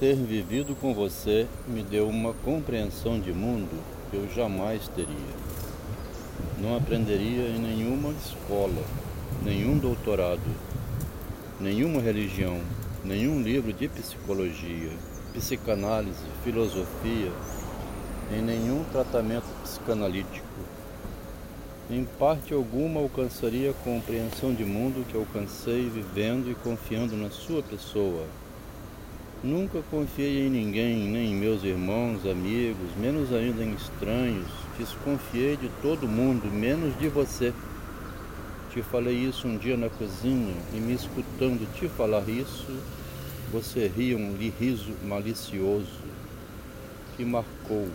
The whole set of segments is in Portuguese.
Ter vivido com você me deu uma compreensão de mundo que eu jamais teria. Não aprenderia em nenhuma escola, nenhum doutorado, nenhuma religião, nenhum livro de psicologia, psicanálise, filosofia, em nenhum tratamento psicanalítico. Em parte alguma alcançaria a compreensão de mundo que alcancei vivendo e confiando na sua pessoa. Nunca confiei em ninguém, nem em meus irmãos, amigos, menos ainda em estranhos. Desconfiei de todo mundo, menos de você. Te falei isso um dia na cozinha e me escutando te falar isso, você ria um riso malicioso que marcou.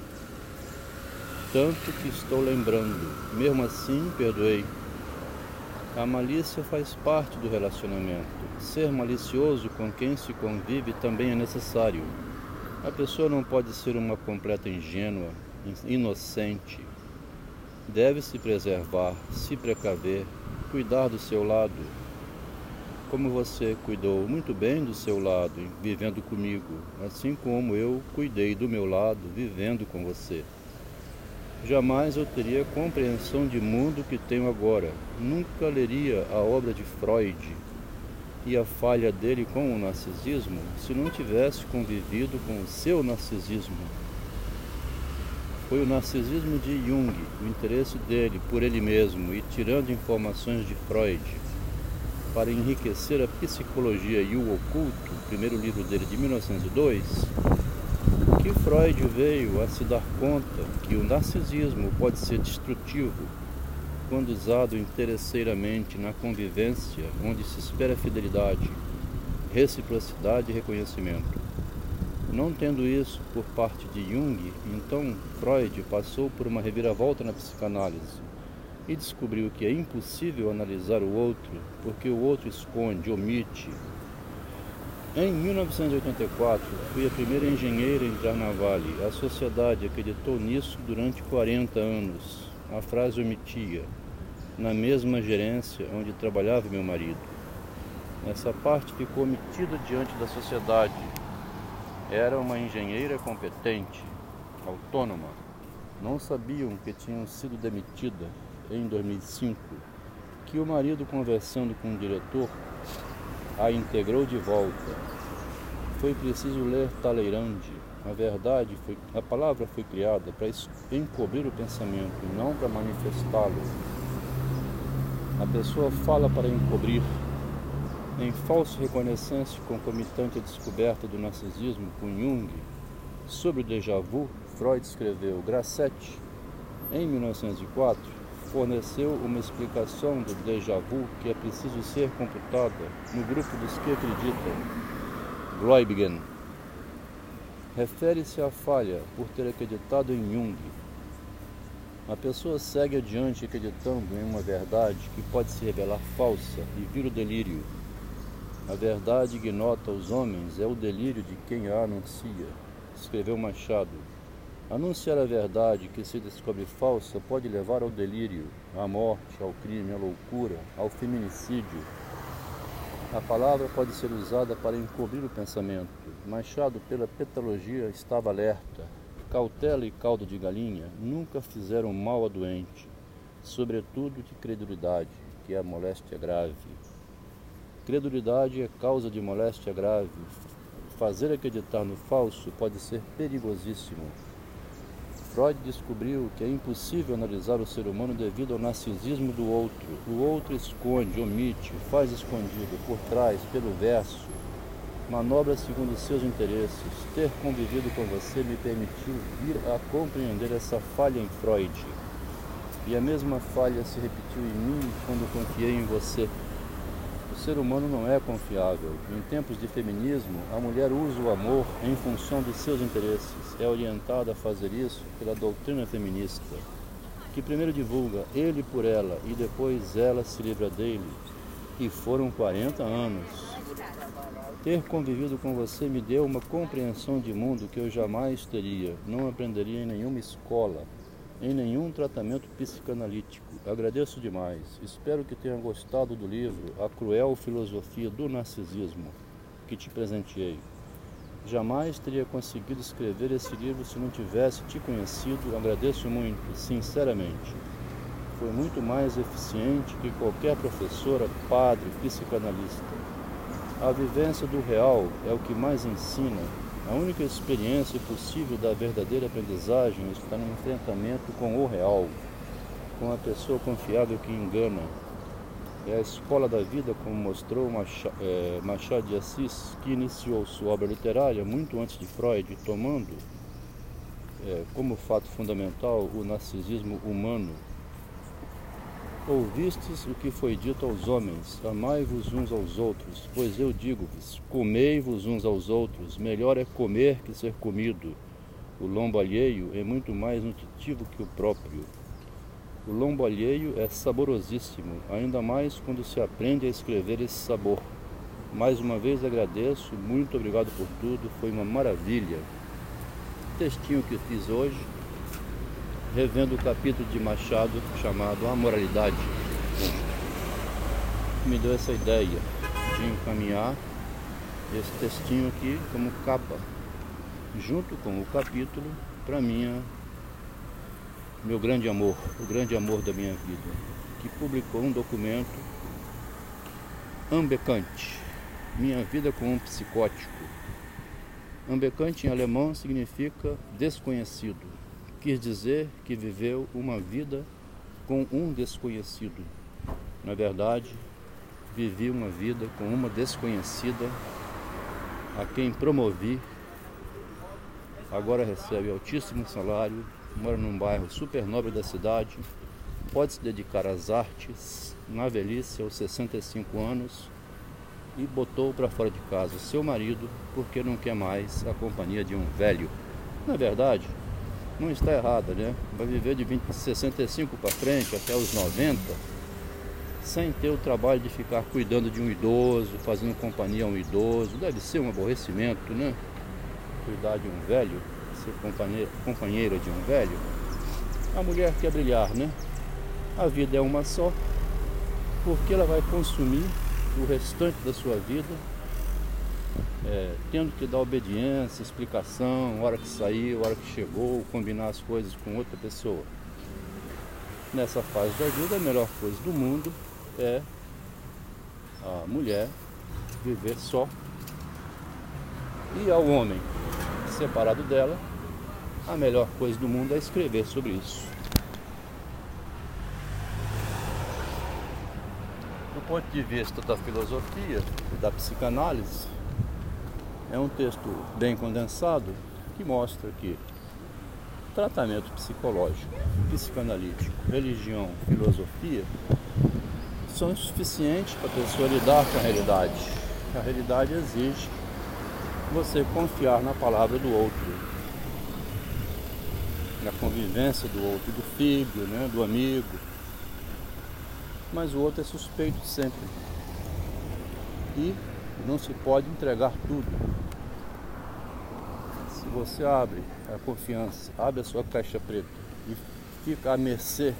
Tanto que estou lembrando. Mesmo assim, perdoei. A malícia faz parte do relacionamento. Ser malicioso com quem se convive também é necessário. A pessoa não pode ser uma completa ingênua, inocente. Deve se preservar, se precaver, cuidar do seu lado, como você cuidou muito bem do seu lado, vivendo comigo, assim como eu cuidei do meu lado, vivendo com você. Jamais eu teria compreensão de mundo que tenho agora. Nunca leria a obra de Freud e a falha dele com o narcisismo se não tivesse convivido com o seu narcisismo. Foi o narcisismo de Jung, o interesse dele por ele mesmo e tirando informações de Freud para enriquecer a psicologia e o oculto, primeiro livro dele de 1902, que Freud veio a se dar conta que o narcisismo pode ser destrutivo quando usado interesseiramente na convivência, onde se espera fidelidade, reciprocidade e reconhecimento. Não tendo isso por parte de Jung, então Freud passou por uma reviravolta na psicanálise e descobriu que é impossível analisar o outro porque o outro esconde, omite. Em 1984, fui a primeira engenheira a entrar na Vale. A sociedade acreditou nisso durante 40 anos. A frase omitia, na mesma gerência onde trabalhava meu marido. Essa parte ficou omitida diante da sociedade era uma engenheira competente, autônoma. Não sabiam que tinham sido demitida em 2005, que o marido, conversando com o diretor, a integrou de volta. Foi preciso ler Talleyrand. A verdade foi, a palavra foi criada para encobrir o pensamento, não para manifestá-lo. A pessoa fala para encobrir, em falso reconhecência concomitante à descoberta do narcisismo com Jung, sobre o déjà vu, Freud escreveu Grassetti, em 1904, forneceu uma explicação do déjà vu que é preciso ser computada no grupo dos que acreditam. Gläubigen refere-se à falha por ter acreditado em Jung. A pessoa segue adiante acreditando em uma verdade que pode se revelar falsa e vir o delírio a verdade ignota os homens é o delírio de quem a anuncia, escreveu Machado. Anunciar a verdade que se descobre falsa pode levar ao delírio, à morte, ao crime, à loucura, ao feminicídio. A palavra pode ser usada para encobrir o pensamento. Machado, pela petalogia, estava alerta. Cautela e caldo de galinha nunca fizeram mal a doente, sobretudo de credulidade, que é a moléstia grave. Credulidade é causa de moléstia grave. Fazer acreditar no falso pode ser perigosíssimo. Freud descobriu que é impossível analisar o ser humano devido ao narcisismo do outro. O outro esconde, omite, faz escondido, por trás, pelo verso, manobra segundo seus interesses. Ter convivido com você me permitiu vir a compreender essa falha em Freud. E a mesma falha se repetiu em mim quando confiei em você. O ser humano não é confiável. Em tempos de feminismo, a mulher usa o amor em função dos seus interesses. É orientada a fazer isso pela doutrina feminista, que primeiro divulga ele por ela e depois ela se livra dele. E foram 40 anos. Ter convivido com você me deu uma compreensão de mundo que eu jamais teria, não aprenderia em nenhuma escola em nenhum tratamento psicanalítico. Agradeço demais. Espero que tenha gostado do livro A Cruel Filosofia do Narcisismo, que te presenteei. Jamais teria conseguido escrever esse livro se não tivesse te conhecido. Agradeço muito, sinceramente. Foi muito mais eficiente que qualquer professora, padre, psicanalista. A vivência do real é o que mais ensina. A única experiência possível da verdadeira aprendizagem está no enfrentamento com o real, com a pessoa confiável que engana, é a escola da vida, como mostrou é, Machado de Assis, que iniciou sua obra literária muito antes de Freud, tomando é, como fato fundamental o narcisismo humano. Ouvistes o que foi dito aos homens: amai-vos uns aos outros, pois eu digo-vos: comei-vos uns aos outros, melhor é comer que ser comido. O lombo alheio é muito mais nutritivo que o próprio. O lombo alheio é saborosíssimo, ainda mais quando se aprende a escrever esse sabor. Mais uma vez agradeço, muito obrigado por tudo, foi uma maravilha. O textinho que fiz hoje, revendo o capítulo de Machado chamado A Moralidade, me deu essa ideia de encaminhar esse textinho aqui como capa, junto com o capítulo, para minha meu grande amor, o grande amor da minha vida, que publicou um documento Ambecante, Minha Vida com um Psicótico. Ambecante em alemão significa desconhecido. Quis dizer que viveu uma vida com um desconhecido. Na verdade, vivi uma vida com uma desconhecida a quem promovi. Agora recebe altíssimo salário mora num bairro super nobre da cidade, pode se dedicar às artes na velhice aos 65 anos e botou para fora de casa seu marido porque não quer mais a companhia de um velho. Na verdade, não está errada, né? Vai viver de 20, 65 para frente até os 90 sem ter o trabalho de ficar cuidando de um idoso, fazendo companhia a um idoso. Deve ser um aborrecimento, né? Cuidar de um velho ser companheira de um velho, a mulher quer brilhar, né? A vida é uma só, porque ela vai consumir o restante da sua vida é, tendo que dar obediência, explicação, hora que saiu, hora que chegou, combinar as coisas com outra pessoa. Nessa fase da vida, a melhor coisa do mundo é a mulher viver só e ao homem separado dela a melhor coisa do mundo é escrever sobre isso. Do ponto de vista da filosofia e da psicanálise, é um texto bem condensado que mostra que tratamento psicológico, psicanalítico, religião, filosofia são insuficientes para a pessoa lidar com a realidade. A realidade exige você confiar na palavra do outro, na convivência do outro, do filho, né, do amigo. Mas o outro é suspeito sempre. E não se pode entregar tudo. Se você abre a confiança, abre a sua caixa preta e fica à mercê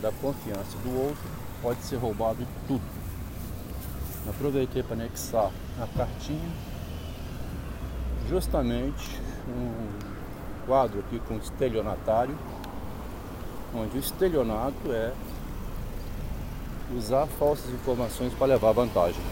da confiança do outro, pode ser roubado tudo. Aproveitei para anexar a cartinha, justamente um quadro aqui com estelionatário, onde o estelionato é usar falsas informações para levar vantagem.